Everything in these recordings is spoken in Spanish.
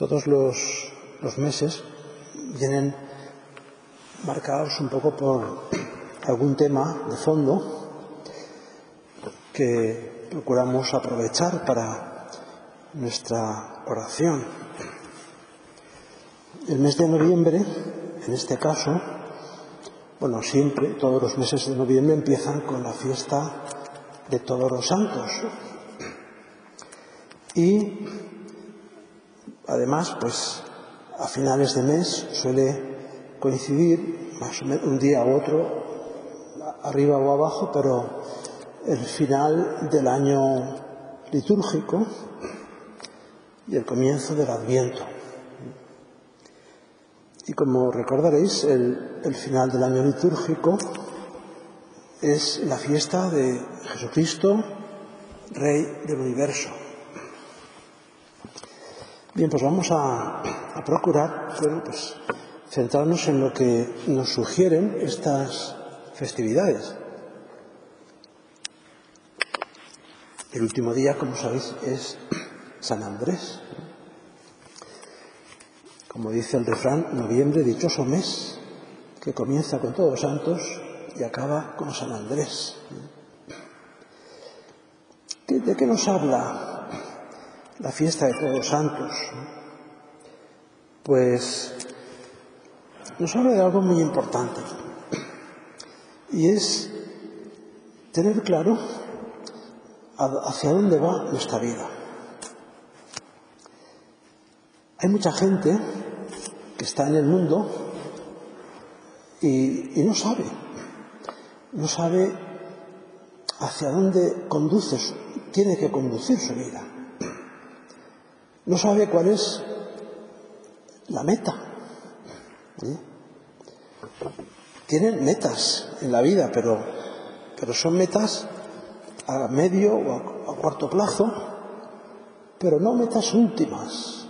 Todos los, meses vienen marcados un poco por algún tema de fondo que procuramos aprovechar para nuestra oración. El mes de noviembre, en este caso, bueno, siempre, todos los meses de noviembre empiezan con la fiesta de todos los santos. Y además, pues a finales de mes suele coincidir más o menos un día u otro, arriba o abajo, pero el final del año litúrgico y el comienzo del Adviento. Y como recordaréis, el, el final del año litúrgico es la fiesta de Jesucristo, Rey del universo. Bien, pues vamos a, procurar bueno, pues, centrarnos en lo que nos sugieren estas festividades. El último día, como sabéis, es San Andrés. Como dice el refrán, noviembre, dichoso mes, que comienza con todos santos y acaba con San Andrés. ¿De qué nos habla la fiesta de todos los santos? Pues nos habla de algo muy importante y es tener claro hacia dónde va nuestra vida. Hay mucha gente que está en el mundo y, y no sabe, no sabe hacia dónde conduce, tiene que conducir su vida. No sabe cuál es la meta. Tienen metas en la vida, pero, pero son metas a medio o a, a cuarto plazo, pero no metas últimas.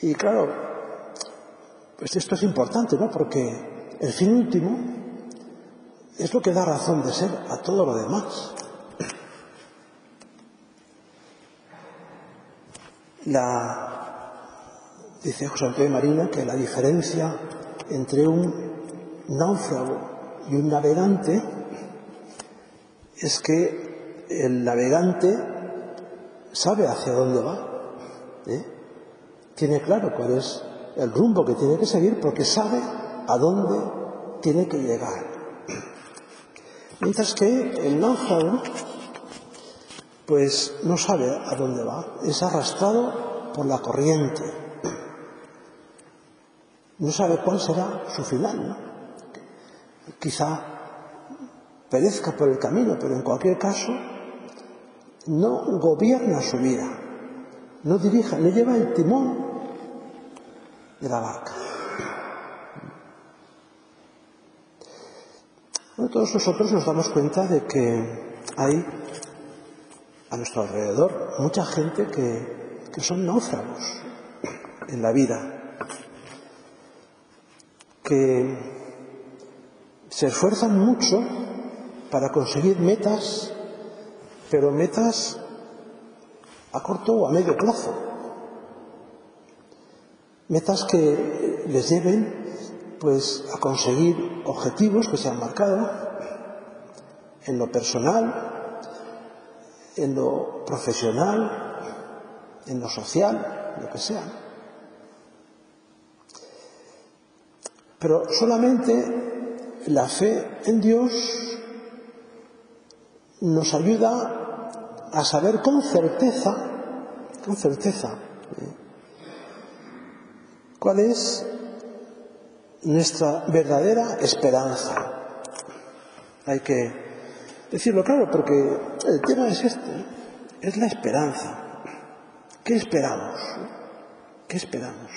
Y claro, pues esto es importante, ¿no? Porque el fin último es lo que da razón de ser a todo lo demás. la, dice José Antonio Marina que la diferencia entre un náufrago y un navegante es que el navegante sabe hacia dónde va, ¿eh? tiene claro cuál es el rumbo que tiene que seguir porque sabe a dónde tiene que llegar. Mientras que el náufrago pues no sabe a dónde va, es arrastrado por la corriente. No sabe cuál será su final. ¿no? Quizá perezca por el camino, pero en cualquier caso no gobierna su vida, no dirija, no lleva el timón de la barca. Bueno, todos nosotros nos damos cuenta de que hay a nuestro alrededor mucha gente que, que son náufragos en la vida, que se esfuerzan mucho para conseguir metas, pero metas a corto o a medio plazo. Metas que les lleven pues a conseguir objetivos que se han marcado en lo personal, en lo profesional, en lo social, lo que sea. Pero solamente la fe en Dios nos ayuda a saber con certeza, con certeza, ¿eh? cuál es nuestra verdadera esperanza. Hay que decirlo claro, porque el tema es este, es la esperanza. ¿Qué esperamos? ¿Qué esperamos?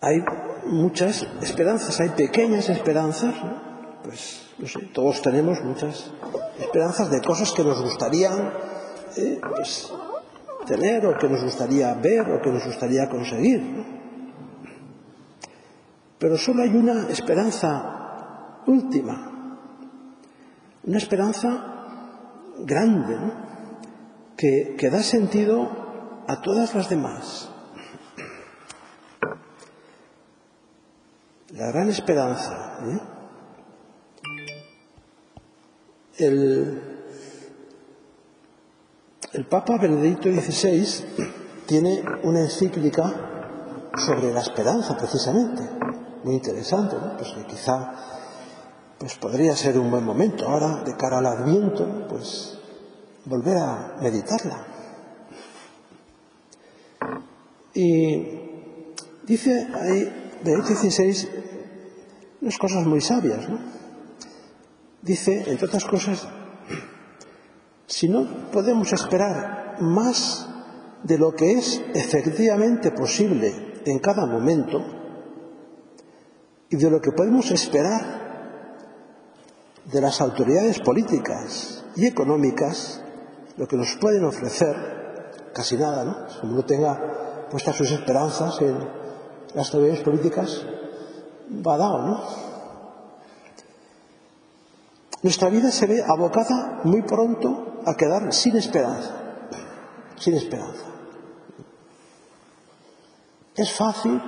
Hay muchas esperanzas, hay pequeñas esperanzas, ¿no? pues no sé, todos tenemos muchas esperanzas de cosas que nos gustarían eh, pues, tener o que nos gustaría ver o que nos gustaría conseguir. ¿no? Pero solo hay una esperanza última, una esperanza grande, que, que da sentido a todas las demás. La gran esperanza. ¿eh? El, Papa Benedicto XVI tiene una encíclica sobre la esperanza, precisamente. Muy interesante, ¿no? Pues que quizá pues podría ser un buen momento ahora, de cara al Adviento, pues volver a meditarla. Y dice ahí Benedicto XVI unas cosas muy sabias, ¿no? Dice, entre otras cosas, si no podemos esperar más de lo que es efectivamente posible en cada momento y de lo que podemos esperar de las autoridades políticas y económicas lo que nos pueden ofrecer, casi nada, ¿no? Como no tenga puestas sus esperanzas en las autoridades políticas, va dado, ¿no? Nuestra vida se ve abocada muy pronto a quedar sin esperanza, sin esperanza. Es fácil,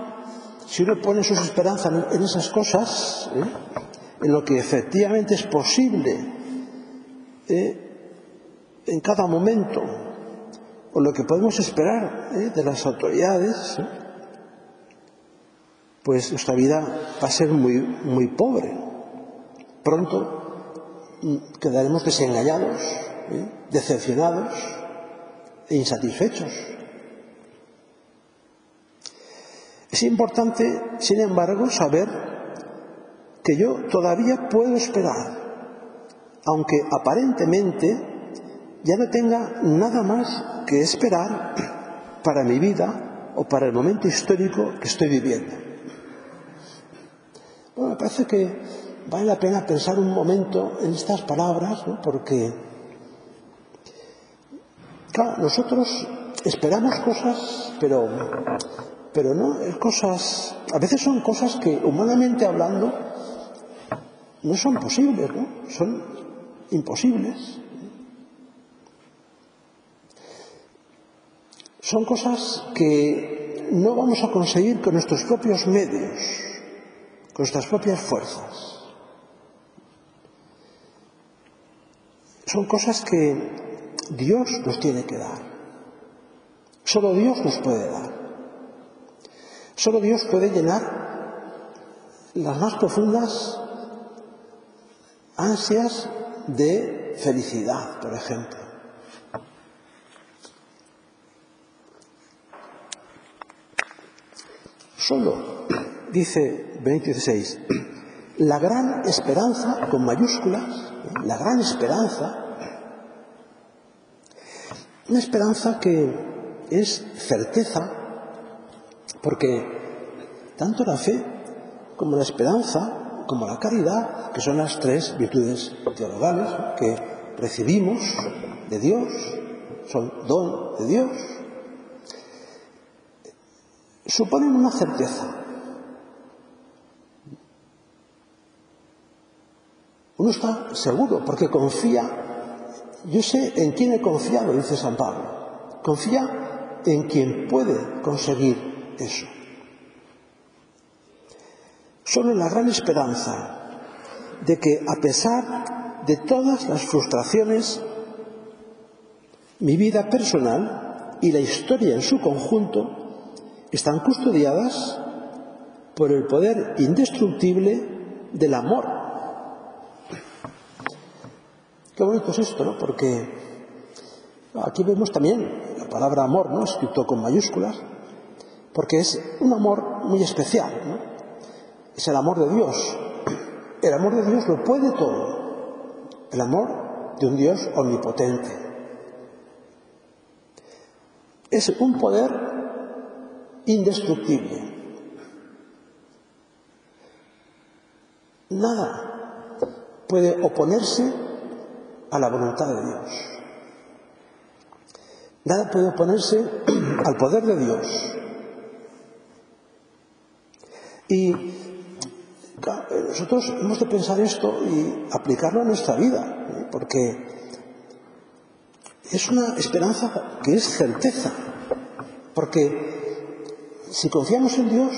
si uno pone sus esperanzas en esas cosas, ¿eh? lo que efectivamente es posible eh, en cada momento, o lo que podemos esperar eh, de las autoridades, ¿eh? pues nuestra vida va a ser muy, muy pobre. Pronto mm, quedaremos desengañados, ¿eh? decepcionados e insatisfechos. Es importante, sin embargo, saber que yo todavía puedo esperar, aunque aparentemente ya no tenga nada más que esperar para mi vida o para el momento histórico que estoy viviendo. Bueno, me parece que vale la pena pensar un momento en estas palabras, porque, claro, nosotros esperamos cosas, pero pero no, cosas, a veces son cosas que humanamente hablando no son posibles, ¿no? Son imposibles. Son cosas que no vamos a conseguir con nuestros propios medios, con nuestras propias fuerzas. Son cosas que Dios nos tiene que dar. Solo Dios nos puede dar. Solo Dios puede llenar las más profundas ansias de felicidad, por ejemplo. Solo, dice Benito XVI, la gran esperanza, con mayúsculas, la gran esperanza, una esperanza que es certeza porque tanto la fe como la esperanza, como la caridad, que son las tres virtudes teologales que recibimos de Dios, son don de Dios, suponen una certeza. Uno está seguro porque confía, yo sé en quién he confiado, dice San Pablo, confía en quien puede conseguir eso. Solo la gran esperanza de que a pesar de todas las frustraciones, mi vida personal y la historia en su conjunto están custodiadas por el poder indestructible del amor. Qué bonito es esto, ¿no? Porque aquí vemos también la palabra amor, ¿no? Escrito con mayúsculas, porque es un amor muy especial, ¿no? Es el amor de Dios. El amor de Dios lo puede todo, el amor de un Dios omnipotente. Es un poder indestructible. Nada puede oponerse a la voluntad de Dios. Nada puede oponerse al poder de Dios. Y Eh, nosotros hemos de pensar esto y aplicarlo a nuestra vida, eh, porque es una esperanza que es certeza, porque si confiamos en Dios,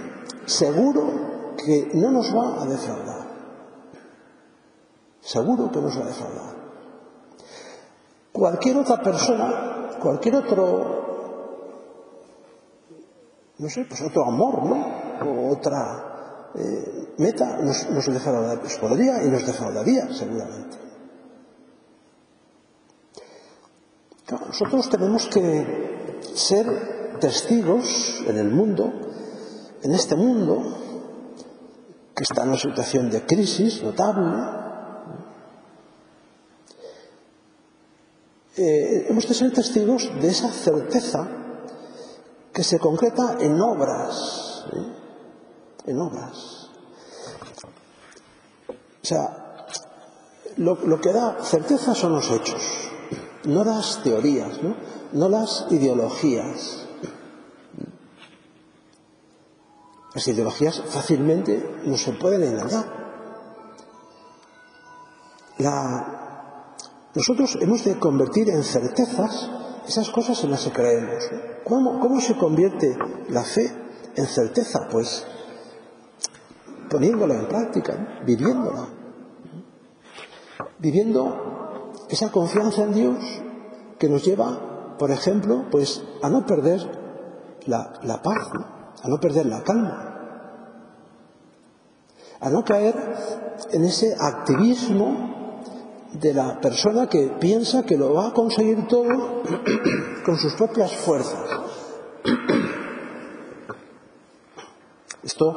seguro que no nos va a defraudar, seguro que nos va a defraudar. Cualquier otra persona, cualquier otro, no sé, pues otro amor, ¿no? O otra eh, Meta nos, nos, defrauda, nos podría y nos defraudaría seguramente. Nosotros tenemos que ser testigos en el mundo, en este mundo, que está en una situación de crisis notable, Eh, hemos de ser testigos de esa certeza que se concreta en obras. ¿eh? En obras. O sea, lo que da certeza son los hechos no las teorías, ¿no? no las ideologías. Las ideologías fácilmente no se pueden engañar. Nosotros hemos de convertir en certezas esas cosas en las que creemos. ¿Cómo, ¿Cómo se convierte la fe en certeza? Pues poniéndola en práctica, viviéndola. Viviendo esa confianza en Dios que nos lleva, por ejemplo, pues a no perder la, paz, a no perder la calma, a no caer en ese activismo de la persona que piensa que lo va a conseguir todo con sus propias fuerzas. Esto,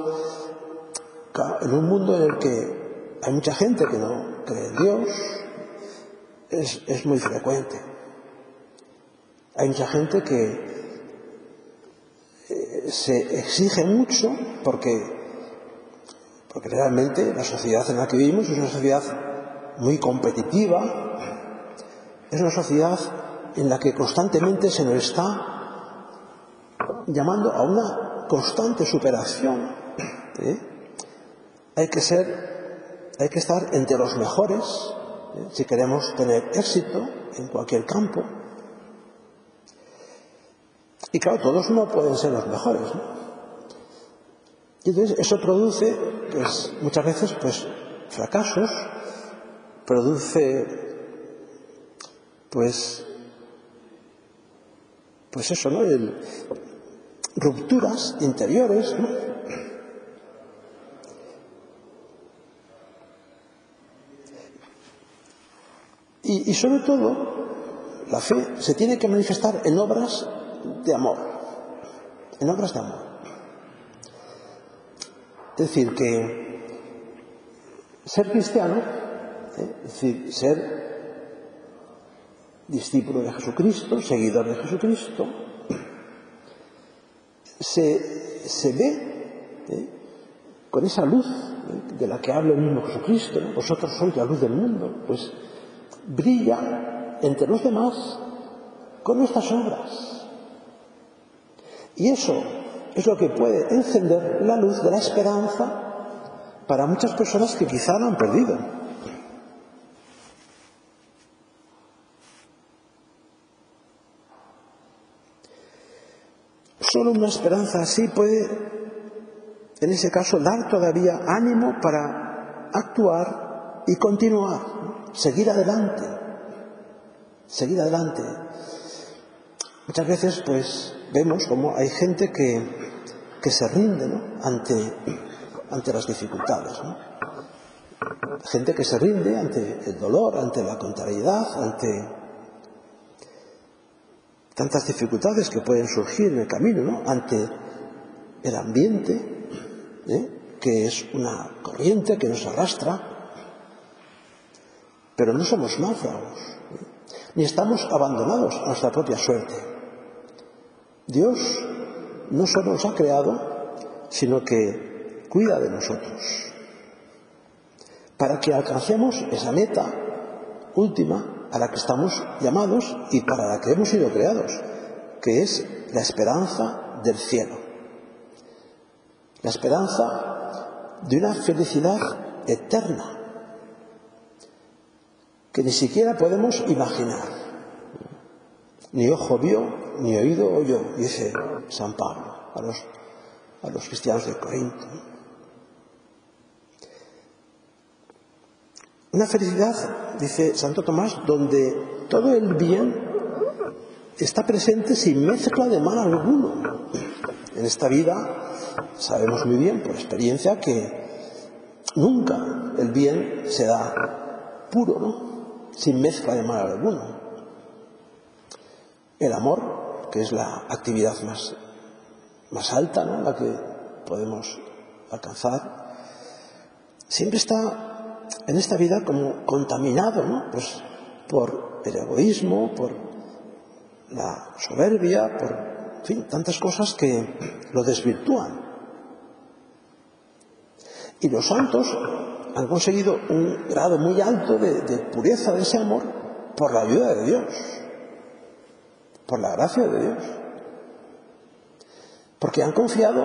en un mundo en el que hay mucha gente que no cree en Dios, es, muy frecuente. Hay mucha gente que eh, se exige mucho porque, porque realmente la sociedad en la que vivimos es una sociedad muy competitiva, es una sociedad en la que constantemente se nos está llamando a una constante superación. ¿eh? hay que ser, hay que estar entre los mejores ¿eh? si queremos tener éxito en cualquier campo. Y claro, todos no pueden ser los mejores. ¿no? Y entonces eso produce, pues, muchas veces, pues, fracasos, produce, pues, pues eso, ¿no? El, rupturas interiores, ¿no? Y, sobre todo, la fe se tiene que manifestar en obras de amor, en obras de amor. Es decir, que ser cristiano, ¿eh? es decir, ser discípulo de Jesucristo, seguidor de Jesucristo, se, ve ¿eh? con esa luz ¿eh? de la que habla el mismo Jesucristo, vosotros sois la luz del mundo, pues brilla entre los demás con nuestras obras. Y eso es lo que puede encender la luz de la esperanza para muchas personas que quizá lo han perdido. Solo una esperanza así puede, en ese caso, dar todavía ánimo para actuar y continuar seguir adelante, seguir adelante. Muchas veces, pues, vemos como hay gente que, que se rinde ¿no? ante, ante las dificultades. ¿no? Gente que se rinde ante el dolor, ante la contrariedad, ante tantas dificultades que pueden surgir en el camino, ¿no? ante el ambiente, ¿eh? que es una corriente que nos arrastra, pero no somos náufragos, ni estamos abandonados a nuestra propia suerte. Dios no solo nos ha creado, sino que cuida de nosotros. Para que alcancemos esa meta última a la que estamos llamados y para la que hemos sido creados, que es la esperanza del cielo. La esperanza de una felicidad eterna que ni siquiera podemos imaginar. Ni ojo vio, ni oído oyó, dice San Pablo a los, a los cristianos de Corinto. Una felicidad, dice Santo Tomás, donde todo el bien está presente sin mezcla de mal alguno. En esta vida sabemos muy bien por experiencia que nunca el bien se da puro, ¿no? sin mezcla de mal alguno. El amor, que es la actividad más, más alta, ¿no? la que podemos alcanzar, siempre está en esta vida como contaminado ¿no? pues por el egoísmo, por la soberbia, por en fin, tantas cosas que lo desvirtúan. Y los santos han conseguido un grado muy alto de, pureza de ese amor por la ayuda de Dios, por la gracia de Dios. Porque han confiado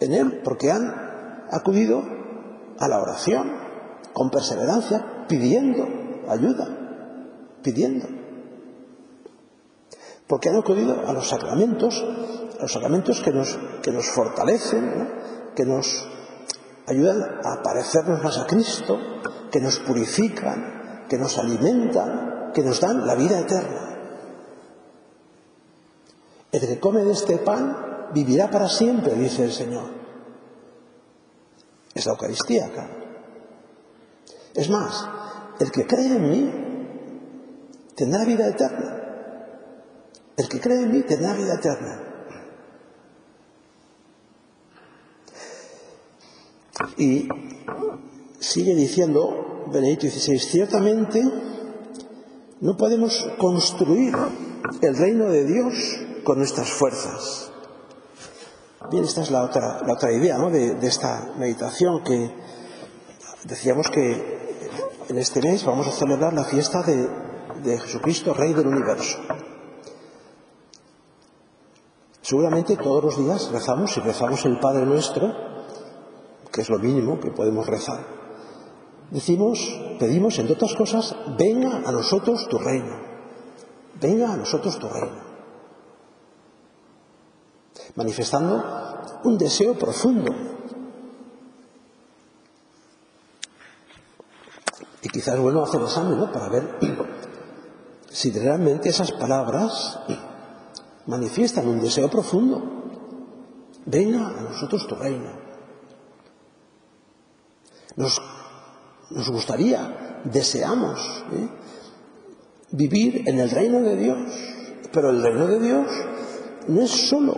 en Él, porque han acudido a la oración con perseverancia, pidiendo ayuda, pidiendo. Porque han acudido a los sacramentos, a los sacramentos que nos, que nos fortalecen, que nos ayudan a parecernos más a Cristo, que nos purifican, que nos alimentan, que nos dan la vida eterna. El que come de este pan vivirá para siempre, dice el Señor. Es la Eucaristía, claro. Es más, el que cree en mí tendrá vida eterna. El que cree en mí tendrá vida eterna. Y sigue diciendo Benedicto XVI, ciertamente no podemos construir el reino de Dios con nuestras fuerzas. Bien, esta es la otra, la otra idea de, esta meditación que decíamos que en este mes vamos a celebrar la fiesta de Jesucristo, Rey del Universo. Seguramente todos los días rezamos y rezamos el Padre Nuestro, que es lo mínimo que podemos rezar. Decimos, pedimos entre otras cosas, venga a nosotros tu reino, venga a nosotros tu reino, manifestando un deseo profundo. Y quizás bueno hacer examen, ¿no? Para ver si realmente esas palabras manifiestan un deseo profundo. Venga a nosotros tu reino. Nos, gustaría, deseamos ¿eh? vivir en el reino de Dios, pero el reino de Dios no es solo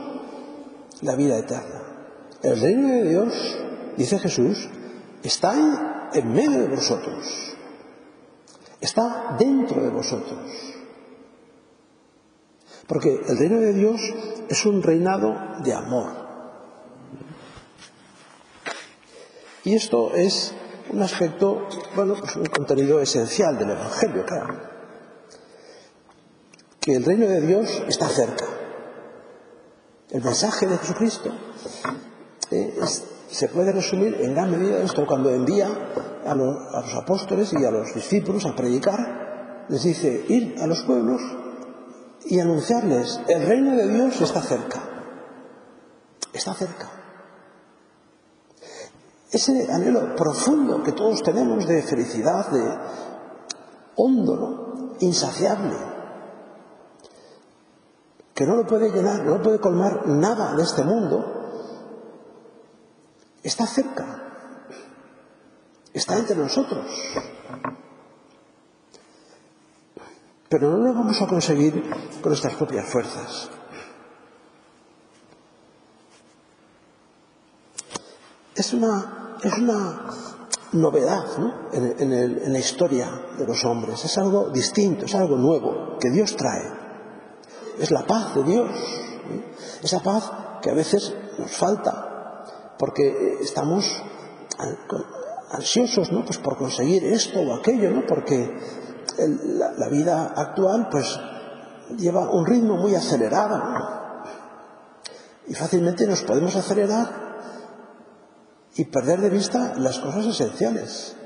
la vida eterna. El reino de Dios, dice Jesús, está en medio de vosotros, está dentro de vosotros. Porque el reino de Dios es un reinado de amor. Y esto es un aspecto, bueno, pues un contenido esencial del Evangelio, claro. Que el reino de Dios está cerca. El mensaje de Jesucristo eh, se puede resumir en gran medida esto cuando envía a, a los apóstoles y a los discípulos a predicar, les dice ir a los pueblos y anunciarles, el reino de Dios está cerca. Está cerca. Ese anhelo profundo que todos tenemos de felicidad, de hondo, insaciable, que no lo puede llenar, no lo puede colmar nada de este mundo, está cerca, está entre nosotros. Pero no lo vamos a conseguir con nuestras propias fuerzas. Es una, es una novedad en, la historia de los hombres. Es algo distinto, es algo nuevo que Dios trae. Es la paz de Dios. Esa paz que a veces nos falta porque estamos ansiosos ¿no? pues por conseguir esto o aquello, ¿no? porque la, vida actual pues lleva un ritmo muy acelerado y fácilmente nos podemos acelerar y perder de vista las cosas esenciales.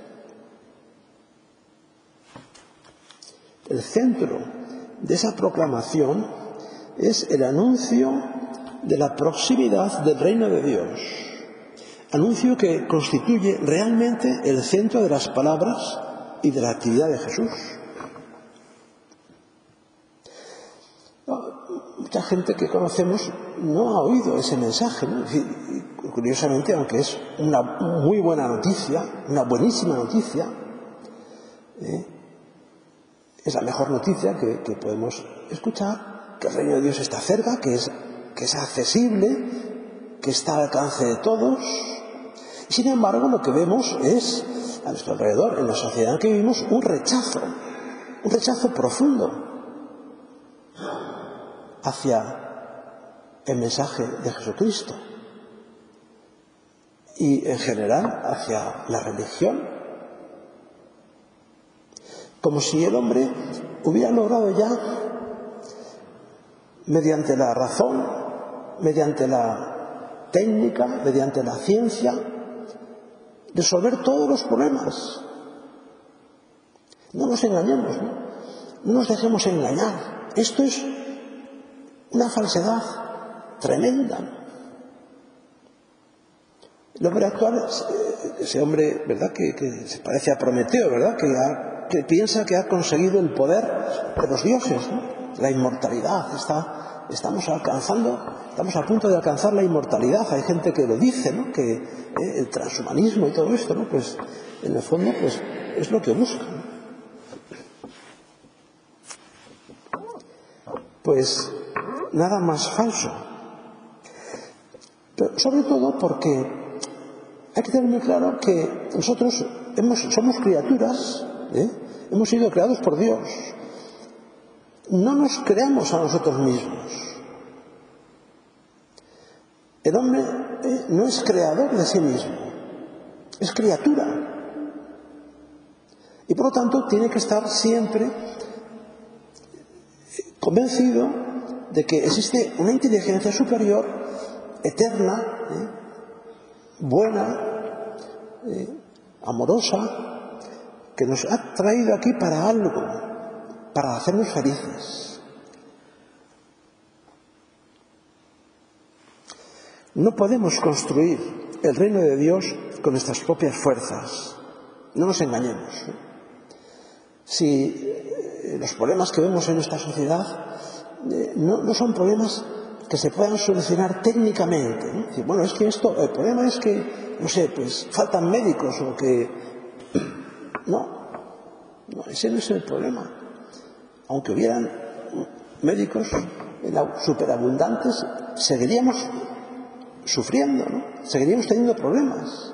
El centro de esa proclamación es el anuncio de la proximidad del reino de Dios. Anuncio que constituye realmente el centro de las palabras y de la actividad de Jesús. Mucha gente que conocemos no ha oído ese mensaje. Curiosamente, aunque es una muy buena noticia, una buenísima noticia, ¿eh? es la mejor noticia que, podemos escuchar, que el reino de Dios está cerca, que es, que es accesible, que está al alcance de todos. Y sin embargo, lo que vemos es, a nuestro alrededor, en la sociedad en que vivimos, un rechazo, un rechazo profundo hacia el mensaje de Jesucristo y en general hacia la religión como si el hombre hubiera logrado ya, mediante la razón, mediante la técnica, mediante la ciencia, resolver todos los problemas. No nos engañemos, ¿no? no nos dejemos engañar. Esto es Una falsedad tremenda. El hombre actual, eh, ese hombre, ¿verdad? Que, que se parece a Prometeo, ¿verdad? Que, ha, que, piensa que ha conseguido el poder de los dioses, ¿no? la inmortalidad. Está, estamos alcanzando, estamos a punto de alcanzar la inmortalidad. Hay gente que lo dice, ¿no? Que eh, el transhumanismo y todo esto, ¿no? Pues en el fondo, pues es lo que buscan. Pues nada más falso. Pero sobre todo porque hay que tener muy claro que nosotros hemos, somos criaturas, ¿eh? hemos sido creados por Dios. No nos creamos a nosotros mismos. El hombre eh, no es creador de sí mismo, es criatura. Y por lo tanto tiene que estar siempre convencido de que existe una inteligencia superior, eterna, ¿eh? buena, ¿eh? amorosa, que nos ha traído aquí para algo, para hacernos felices. No podemos construir el reino de Dios con nuestras propias fuerzas. No nos engañemos. ¿eh? Si eh, los problemas que vemos en nuestra sociedad eh, no, son problemas que se puedan solucionar técnicamente. Bueno, es que esto, el problema es que, no sé, pues faltan médicos o que no, no, ese no es el problema. Aunque hubieran médicos superabundantes, seguiríamos sufriendo, ¿no? seguiríamos teniendo problemas.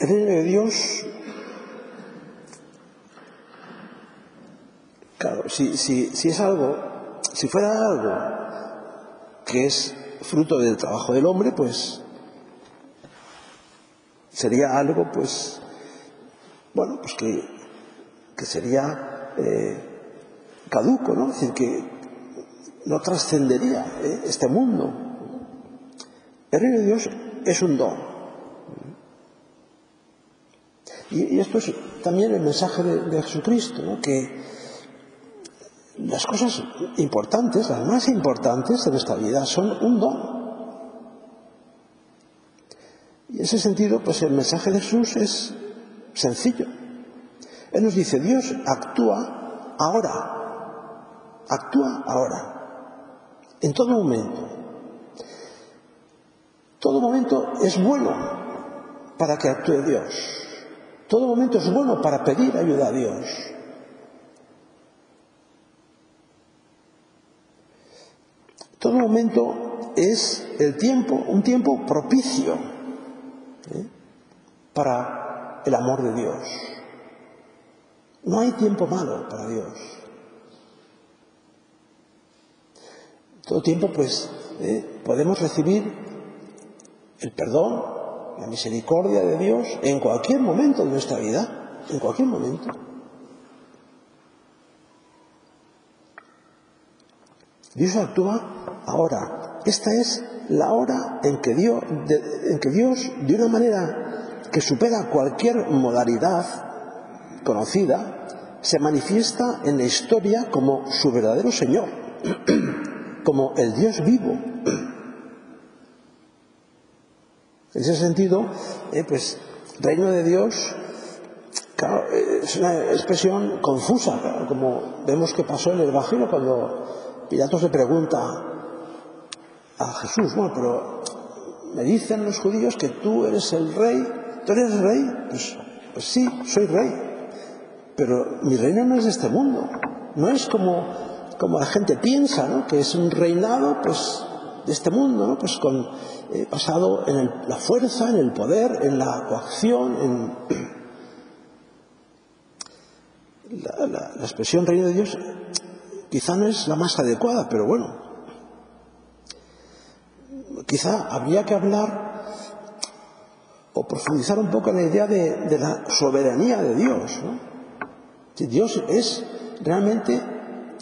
El reino de Dios, claro, si, si, si es algo, si fuera algo que es fruto del trabajo del hombre, pues sería algo, pues, bueno, pues que, que sería eh, caduco, ¿no? Es decir, que no trascendería ¿eh? este mundo. El reino de Dios es un don. Y, esto es también el mensaje de, de Jesucristo, ¿no? que las cosas importantes, las más importantes de nuestra vida, son un don. Y en ese sentido, pues el mensaje de Jesús es sencillo. Él nos dice, Dios actúa ahora, actúa ahora, en todo momento. Todo momento es bueno para que actúe Dios. Todo momento es bueno para pedir ayuda a Dios. Todo momento es el tiempo, un tiempo propicio ¿eh? para el amor de Dios. No hay tiempo malo para Dios. Todo tiempo, pues, ¿eh? podemos recibir el perdón, la misericordia de Dios en cualquier momento de nuestra vida, en cualquier momento. Dios actúa ahora. Esta es la hora en que Dios, en que Dios de una manera que supera cualquier modalidad conocida, se manifiesta en la historia como su verdadero Señor, como el Dios vivo. En ese sentido, eh, pues, reino de Dios, claro, es una expresión confusa, como vemos que pasó en el Evangelio cuando Pilatos le pregunta a Jesús, bueno, pero me dicen los judíos que tú eres el rey, ¿tú eres rey? Pues, pues sí, soy rey. Pero mi reino no es de este mundo. No es como, como la gente piensa, ¿no? que es un reinado pues, de este mundo, ¿no? pues con, eh, basado en la fuerza, en el poder, en la coacción, en la, la expresión reino de Dios quizá no es la más adecuada, pero bueno, quizá habría que hablar o profundizar un poco en la idea de, la soberanía de Dios. ¿no? Dios es realmente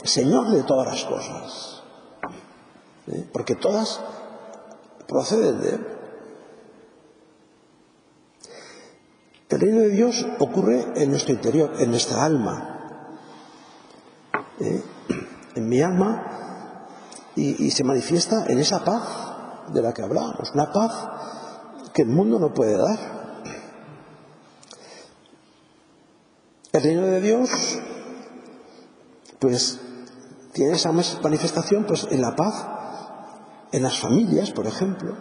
Señor de todas las cosas, ¿eh? porque todas proceden de Él. El reino de Dios ocurre en nuestro interior, en nuestra alma, ¿eh? Mi alma, y, y se manifiesta en esa paz de la que hablábamos, una paz que el mundo no puede dar. El reino de Dios, pues, tiene esa manifestación pues, en la paz, en las familias, por ejemplo.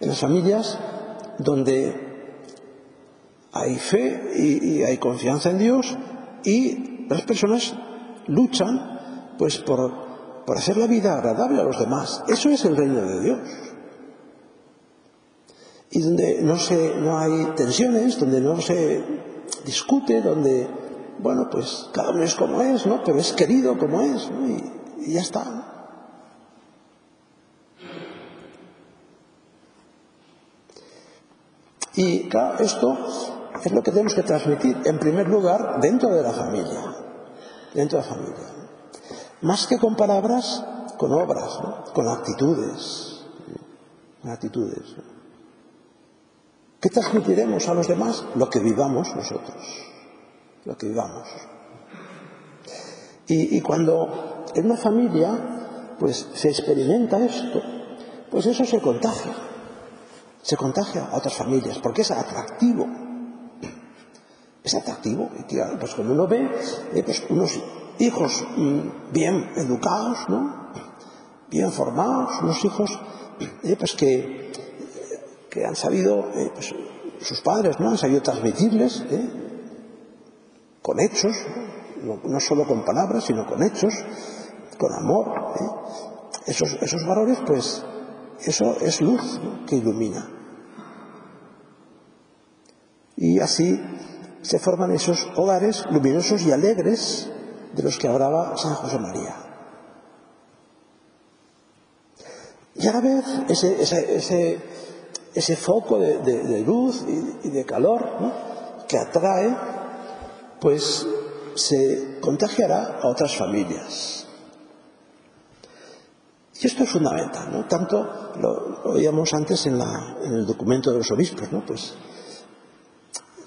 En las familias donde hay fe y, hay confianza en Dios y las personas luchan pues por, por hacer la vida agradable a los demás. Eso es el reino de Dios y donde no, se, no hay tensiones, donde no se discute, donde, bueno, pues cada uno es como es, ¿no? Pero es querido como es, y, ya está. Y claro, esto es lo que tenemos que transmitir, en primer lugar, dentro de la familia, dentro de la familia. Más que con palabras, con obras, ¿no? con actitudes, con actitudes. ¿Qué transmitiremos a los demás? Lo que vivamos nosotros, lo que vivamos. Y, y cuando en una familia pues se experimenta esto, pues eso se contagia, se contagia a otras familias, porque es atractivo. Es atractivo. Y claro, pues cuando uno ve eh, pues unos hijos mm, bien educados, ¿no? bien formados, unos hijos eh, pues que que han sabido, eh, pues, sus padres, ¿no? Han sabido transmitirles con hechos, no, solo con palabras, sino con hechos, con amor. Esos, esos valores, pues, eso es luz que ilumina. Y así se forman esos hogares luminosos y alegres de los que hablaba San José María. Y a la vez ese, ese, ese, ese foco de, de, de, luz y, de calor ¿no? que atrae, pues se contagiará a otras familias. Y esto es fundamental, ¿no? Tanto lo, lo veíamos antes en, la, en, el documento de los obispos, ¿no? Pues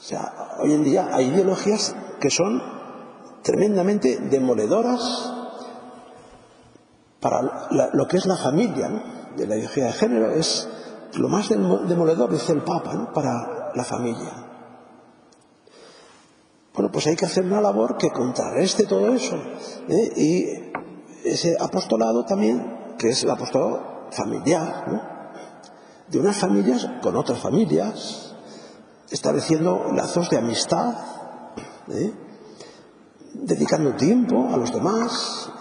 sea, hoy en día hay ideologías que son tremendamente demoledoras para lo que es la familia, ¿no? De la ideología de género es lo más demoledor, dice el Papa, para la familia. Bueno, pues hay que hacer una labor que contrarreste todo eso. ¿eh? Y ese apostolado también, que es el apostolado familiar, de unas familias con otras familias, estableciendo lazos de amistad, ¿eh? dedicando tiempo a los demás,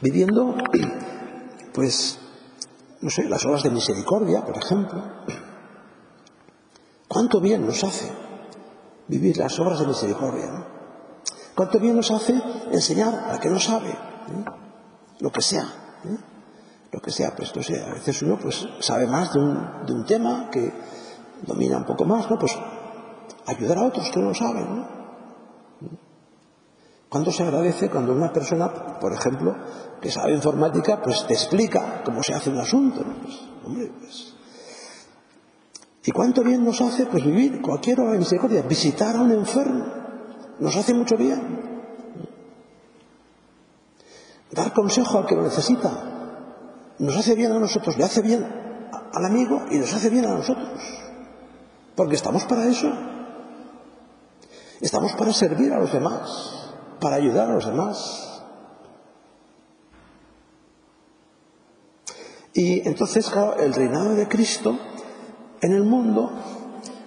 viviendo pues, no sé, las obras de misericordia, por ejemplo. ¿Cuánto bien nos hace vivir las obras de misericordia? ¿Cuánto bien nos hace enseñar a que no sabe? ¿eh? Lo que sea. lo que sea, pues no sé, a veces uno pues sabe más de un, de un tema que domina un poco más, ¿no? Pues ayudar a otros que no lo saben, ¿no? ¿Cuánto se agradece cuando una persona, por ejemplo, que sabe informática, pues te explica cómo se hace un asunto? ¿no? Pues, hombre, pues... ¿Y cuánto bien nos hace pues, vivir cualquier hora de misericordia? Visitar a un enfermo. Nos hace mucho bien. Dar consejo al que lo necesita. Nos hace bien a nosotros, le hace bien al amigo y nos hace bien a nosotros. Porque estamos para eso. Estamos para servir a los demás, para ayudar a los demás. Y entonces, claro, el reinado de Cristo en el mundo,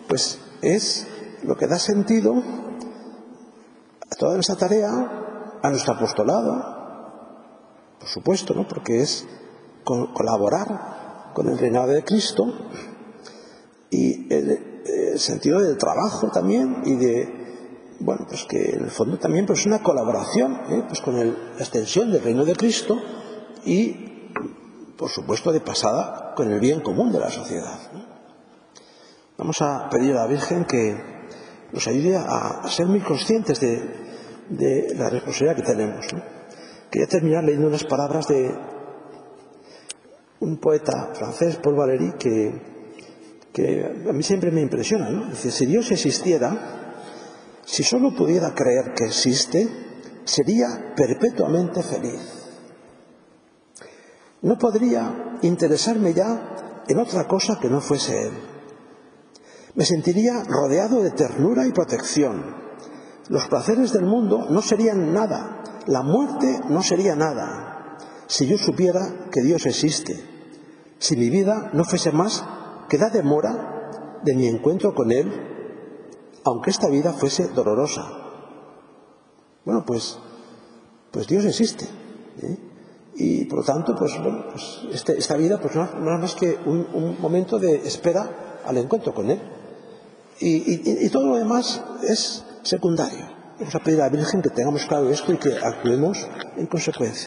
pues es lo que da sentido a toda nuestra tarea, a nuestro apostolado, por supuesto, ¿no? Porque es colaborar con el reinado de Cristo y el, sentido del trabajo también y de bueno, pues que en el fondo también pues una colaboración ¿eh? pues con la extensión del reino de Cristo y, por supuesto, de pasada con el bien común de la sociedad. Vamos a pedir a la Virgen que nos ayude a, ser muy conscientes de, la responsabilidad que tenemos. Quería terminar leyendo unas palabras de un poeta francés, Paul Valéry, que, que a mí siempre me impresiona. ¿no? Dice, si Dios existiera, si solo pudiera creer que existe, sería perpetuamente feliz. No podría interesarme ya en otra cosa que no fuese Él. Me sentiría rodeado de ternura y protección. Los placeres del mundo no serían nada, la muerte no sería nada, si yo supiera que Dios existe, si mi vida no fuese más que la demora de mi encuentro con Él aunque esta vida fuese dolorosa. Bueno, pues, pues Dios existe. ¿eh? Y por lo tanto, pues, bueno, pues este, esta vida pues no, es más que un, momento de espera al encuentro con Él. Y, y, todo lo demás es secundario. Vamos a pedir a la Virgen que tengamos claro esto y que actuemos en consecuencia.